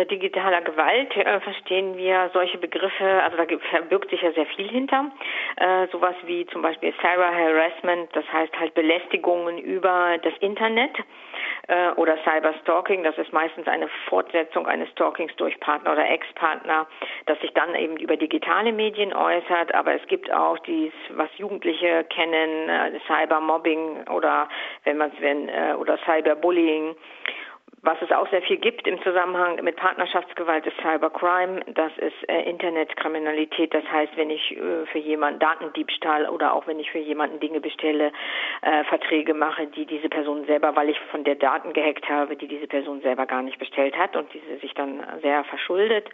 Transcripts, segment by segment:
unter digitaler Gewalt äh, verstehen wir solche Begriffe, also da verbirgt sich ja sehr viel hinter. Äh, sowas wie zum Beispiel Cyber Harassment, das heißt halt Belästigungen über das Internet äh, oder Cyberstalking, das ist meistens eine Fortsetzung eines Stalkings durch Partner oder Ex-Partner, das sich dann eben über digitale Medien äußert, aber es gibt auch dies, was Jugendliche kennen, äh, Cybermobbing oder wenn man es wenn äh, oder Cyberbullying was es auch sehr viel gibt im Zusammenhang mit Partnerschaftsgewalt ist Cybercrime. Das ist äh, Internetkriminalität. Das heißt, wenn ich äh, für jemanden Datendiebstahl oder auch wenn ich für jemanden Dinge bestelle, äh, Verträge mache, die diese Person selber, weil ich von der Daten gehackt habe, die diese Person selber gar nicht bestellt hat und diese sich dann sehr verschuldet.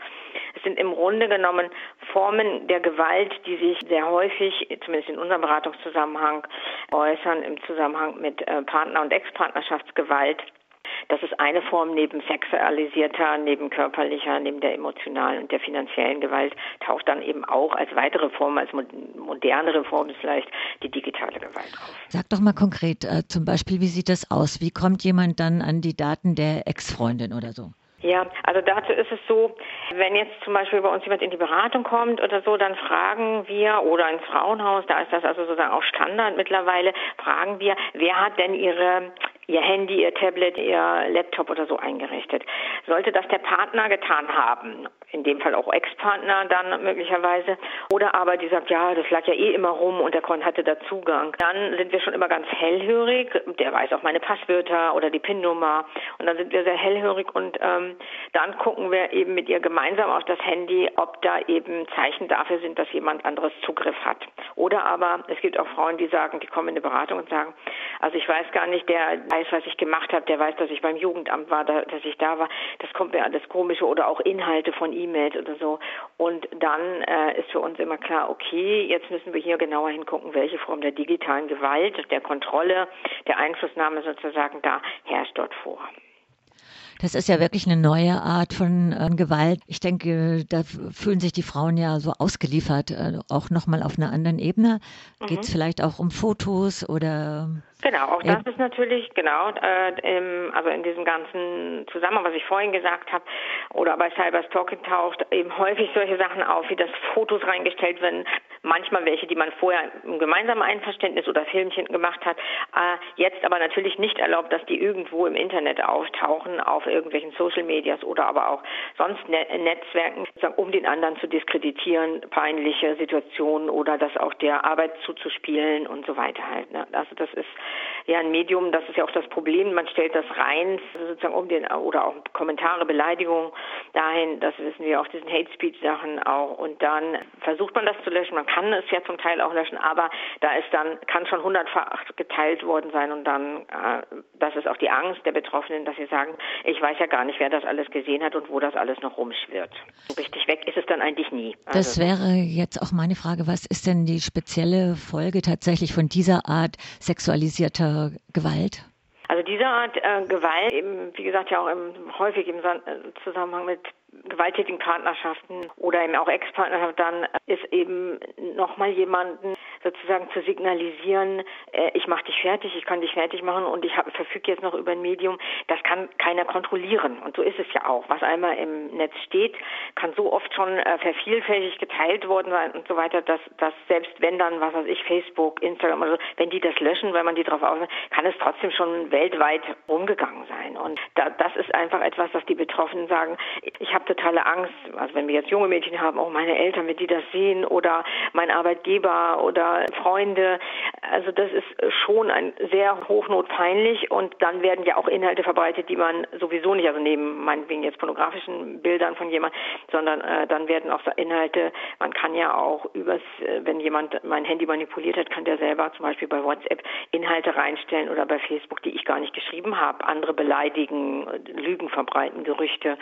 Es sind im Grunde genommen Formen der Gewalt, die sich sehr häufig, zumindest in unserem Beratungszusammenhang, äußern im Zusammenhang mit äh, Partner- und Ex-Partnerschaftsgewalt. Das ist eine Form neben sexualisierter, neben körperlicher, neben der emotionalen und der finanziellen Gewalt taucht dann eben auch als weitere Form, als modernere Form vielleicht die digitale Gewalt auf. Sag doch mal konkret, äh, zum Beispiel, wie sieht das aus? Wie kommt jemand dann an die Daten der Ex-Freundin oder so? Ja, also dazu ist es so, wenn jetzt zum Beispiel bei uns jemand in die Beratung kommt oder so, dann fragen wir, oder ins Frauenhaus, da ist das also sozusagen auch Standard mittlerweile, fragen wir, wer hat denn ihre ihr Handy, ihr Tablet, ihr Laptop oder so eingerichtet. Sollte das der Partner getan haben, in dem Fall auch Ex-Partner dann möglicherweise, oder aber die sagt, ja, das lag ja eh immer rum und der Kon hatte da Zugang, dann sind wir schon immer ganz hellhörig. Der weiß auch meine Passwörter oder die PIN-Nummer und dann sind wir sehr hellhörig und ähm, dann gucken wir eben mit ihr gemeinsam auf das Handy, ob da eben Zeichen dafür sind, dass jemand anderes Zugriff hat. Oder aber es gibt auch Frauen, die sagen, die kommen in eine Beratung und sagen, also ich weiß gar nicht, der weiß, was ich gemacht habe, der weiß, dass ich beim Jugendamt war, dass ich da war. Das kommt mir alles komische oder auch Inhalte von E-Mails oder so. Und dann äh, ist für uns immer klar, okay, jetzt müssen wir hier genauer hingucken, welche Form der digitalen Gewalt, der Kontrolle, der Einflussnahme sozusagen da herrscht dort vor. Das ist ja wirklich eine neue Art von äh, Gewalt. Ich denke, da fühlen sich die Frauen ja so ausgeliefert, äh, auch nochmal auf einer anderen Ebene. Mhm. Geht es vielleicht auch um Fotos oder Genau, auch das ist natürlich, genau, äh, im, also in diesem ganzen Zusammenhang, was ich vorhin gesagt habe, oder bei Cyberstalking taucht eben häufig solche Sachen auf, wie dass Fotos reingestellt werden, manchmal welche, die man vorher im gemeinsamen Einverständnis oder Filmchen gemacht hat, äh, jetzt aber natürlich nicht erlaubt, dass die irgendwo im Internet auftauchen, auf irgendwelchen Social Medias oder aber auch sonst ne Netzwerken, um den anderen zu diskreditieren, peinliche Situationen oder das auch der Arbeit zuzuspielen und so weiter halt. Ne? Also das ist ja ein Medium, das ist ja auch das Problem, man stellt das rein, sozusagen um den, oder auch Kommentare, Beleidigungen dahin, das wissen wir auch, diesen Hate Speech Sachen auch und dann versucht man das zu löschen, man kann es ja zum Teil auch löschen, aber da ist dann, kann schon hundertfach geteilt worden sein und dann, äh, das ist auch die Angst der Betroffenen, dass sie sagen, ich weiß ja gar nicht, wer das alles gesehen hat und wo das alles noch rumschwirrt. So richtig weg ist es dann eigentlich nie. Also das wäre jetzt auch meine Frage, was ist denn die spezielle Folge tatsächlich von dieser Art sexualisierter Gewalt? Also diese Art äh, Gewalt, eben, wie gesagt, ja auch im, häufig im äh, Zusammenhang mit gewalttätigen Partnerschaften oder eben auch Ex-Partnerschaft, dann ist eben nochmal jemanden sozusagen zu signalisieren, äh, ich mache dich fertig, ich kann dich fertig machen und ich verfüge jetzt noch über ein Medium, das kann keiner kontrollieren. Und so ist es ja auch. Was einmal im Netz steht, kann so oft schon äh, vervielfältig geteilt worden sein und so weiter, dass, dass selbst wenn dann, was weiß ich, Facebook, Instagram oder so, wenn die das löschen, weil man die drauf aufnimmt, kann es trotzdem schon weltweit rumgegangen sein. Und da, das ist einfach etwas, was die Betroffenen sagen, ich habe totale Angst, also wenn wir jetzt junge Mädchen haben, auch meine Eltern, wenn die das sehen oder mein Arbeitgeber oder Freunde, also das ist schon ein sehr hochnotpeinlich und dann werden ja auch Inhalte verbreitet, die man sowieso nicht, also neben meinetwegen jetzt pornografischen Bildern von jemand, sondern äh, dann werden auch Inhalte, man kann ja auch übers, äh, wenn jemand mein Handy manipuliert hat, kann der selber zum Beispiel bei WhatsApp Inhalte reinstellen oder bei Facebook, die ich gar nicht geschrieben habe, andere beleidigen, Lügen verbreiten, Gerüchte.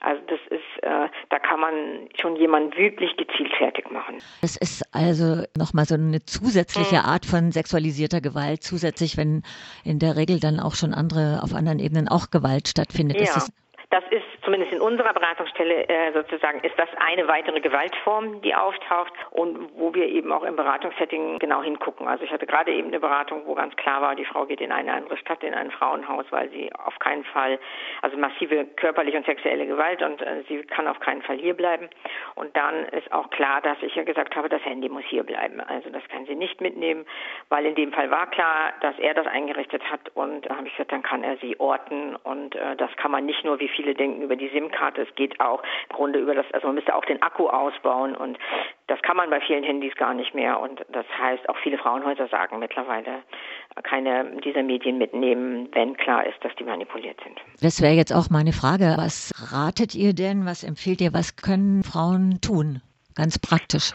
Also das ist, äh, da kann man schon jemanden wirklich gezielt fertig machen. Es ist also nochmal so eine zusätzliche mhm. Art von sexualisierter Gewalt, zusätzlich, wenn in der Regel dann auch schon andere, auf anderen Ebenen auch Gewalt stattfindet. Ja. Das ist zumindest in unserer Beratungsstelle äh, sozusagen, ist das eine weitere Gewaltform, die auftaucht und wo wir eben auch im Beratungssetting genau hingucken. Also ich hatte gerade eben eine Beratung, wo ganz klar war, die Frau geht in eine andere Stadt, in ein Frauenhaus, weil sie auf keinen Fall, also massive körperliche und sexuelle Gewalt und äh, sie kann auf keinen Fall hier bleiben. Und dann ist auch klar, dass ich ja gesagt habe, das Handy muss hier bleiben. Also das kann sie nicht mitnehmen, weil in dem Fall war klar, dass er das eingerichtet hat und da habe ich gesagt, dann kann er sie orten und äh, das kann man nicht nur, wie viele denken, über die SIM-Karte, es geht auch im Grunde über das, also man müsste auch den Akku ausbauen und das kann man bei vielen Handys gar nicht mehr und das heißt, auch viele Frauenhäuser sagen mittlerweile, keine dieser Medien mitnehmen, wenn klar ist, dass die manipuliert sind. Das wäre jetzt auch meine Frage. Was ratet ihr denn? Was empfiehlt ihr? Was können Frauen tun? Ganz praktisch.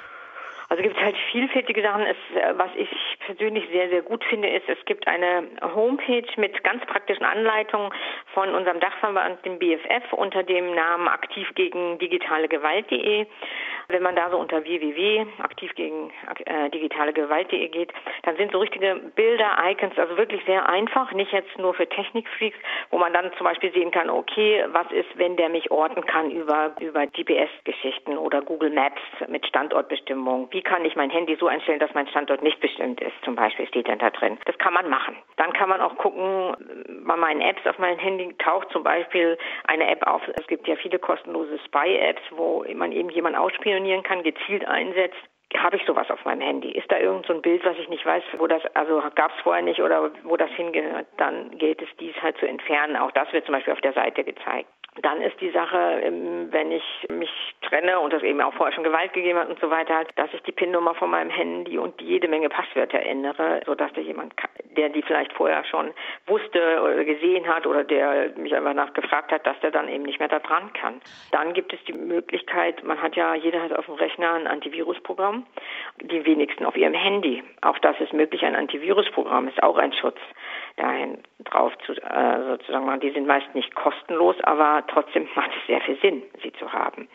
Also gibt es halt vielfältige Sachen. Es, äh, was ich persönlich sehr, sehr gut finde, ist, es gibt eine Homepage mit ganz praktischen Anleitungen von unserem Dachverband, dem BFF, unter dem Namen aktiv gegen digitale Gewalt.de. Wenn man da so unter www.aktiv gegen äh, digitale Gewalt.de geht, dann sind so richtige Bilder, Icons, also wirklich sehr einfach, nicht jetzt nur für Technikfreaks, wo man dann zum Beispiel sehen kann, okay, was ist, wenn der mich orten kann über, über GPS-Geschichten oder Google Maps mit Standortbestimmung? Wie kann ich mein Handy so einstellen, dass mein Standort nicht bestimmt ist? Zum Beispiel steht dann da drin. Das kann man machen. Dann kann man auch gucken, bei meinen Apps auf meinem Handy taucht zum Beispiel eine App auf. Es gibt ja viele kostenlose Spy-Apps, wo man eben jemanden ausspionieren kann, gezielt einsetzt habe ich sowas auf meinem Handy? Ist da irgend so ein Bild, was ich nicht weiß, wo das, also gab es vorher nicht oder wo das hingehört? Dann gilt es, dies halt zu entfernen. Auch das wird zum Beispiel auf der Seite gezeigt. Dann ist die Sache, ähm, wenn ich mich trenne und es eben auch vorher schon Gewalt gegeben hat und so weiter, dass ich die PIN-Nummer von meinem Handy und jede Menge Passwörter ändere, sodass da jemand, der die vielleicht vorher schon wusste oder gesehen hat oder der mich einfach nachgefragt hat, dass der dann eben nicht mehr da dran kann. Dann gibt es die Möglichkeit, man hat ja, jeder hat auf dem Rechner ein Antivirusprogramm, die wenigsten auf ihrem Handy. Auch das ist möglich, ein Antivirusprogramm ist auch ein Schutz dahin drauf zu, äh, sozusagen, die sind meist nicht kostenlos, aber trotzdem macht es sehr viel Sinn, sie zu haben.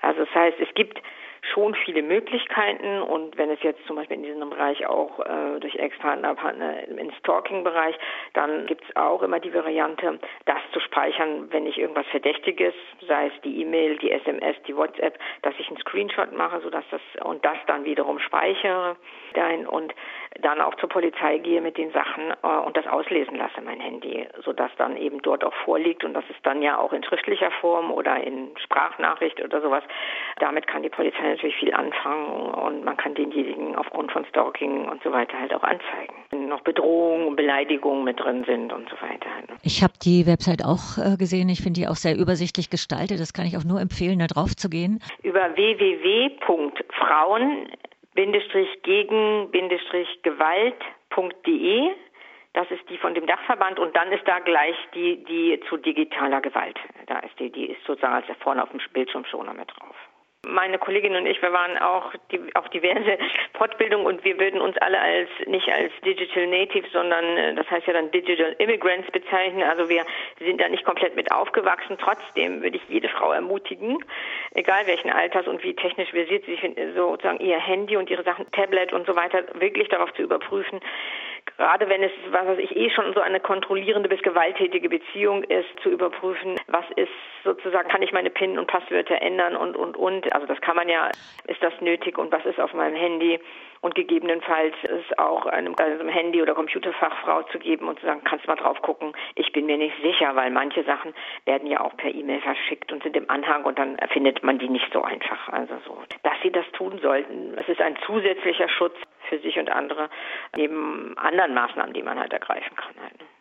Also das heißt, es gibt schon viele Möglichkeiten und wenn es jetzt zum Beispiel in diesem Bereich auch äh, durch Ex-Partner, Partner im Stalking-Bereich, dann gibt es auch immer die Variante, das zu speichern, wenn ich irgendwas Verdächtiges, sei es die E-Mail, die SMS, die WhatsApp, dass ich einen Screenshot mache, sodass das und das dann wiederum speichere dahin und dann auch zur Polizei gehe mit den Sachen äh, und das auslesen lasse, mein Handy, sodass dann eben dort auch vorliegt und das ist dann ja auch in schriftlicher Form oder in Sprachnachricht oder sowas. Damit kann die Polizei natürlich viel anfangen und man kann denjenigen aufgrund von Stalking und so weiter halt auch anzeigen. Wenn noch Bedrohungen und Beleidigungen mit drin sind und so weiter. Ich habe die Website auch äh, gesehen. Ich finde die auch sehr übersichtlich gestaltet. Das kann ich auch nur empfehlen, da drauf zu gehen. Über www.frauen gegen-gewalt.de. Das ist die von dem Dachverband und dann ist da gleich die, die zu digitaler Gewalt. Da ist die, die ist sozusagen als vorne auf dem Bildschirm schon mit drauf. Meine Kollegin und ich, wir waren auch die, auf diverse Fortbildungen und wir würden uns alle als nicht als Digital Natives, sondern äh, das heißt ja dann Digital Immigrants bezeichnen. Also wir sind da nicht komplett mit aufgewachsen. Trotzdem würde ich jede Frau ermutigen, egal welchen Alters und wie technisch versiert sie sich sozusagen ihr Handy und ihre Sachen, Tablet und so weiter, wirklich darauf zu überprüfen, gerade wenn es, was weiß ich, eh schon so eine kontrollierende bis gewalttätige Beziehung ist, zu überprüfen, was ist sozusagen, kann ich meine PIN und Passwörter ändern und, und, und. Also das kann man ja, ist das nötig und was ist auf meinem Handy? Und gegebenenfalls ist auch einem, einem Handy- oder Computerfachfrau zu geben und zu sagen, kannst du mal drauf gucken. Ich bin mir nicht sicher, weil manche Sachen werden ja auch per E-Mail verschickt und sind im Anhang und dann findet man die nicht so einfach. Also so, dass sie das tun sollten. Es ist ein zusätzlicher Schutz für sich und andere neben anderen Maßnahmen, die man halt ergreifen kann. Halt.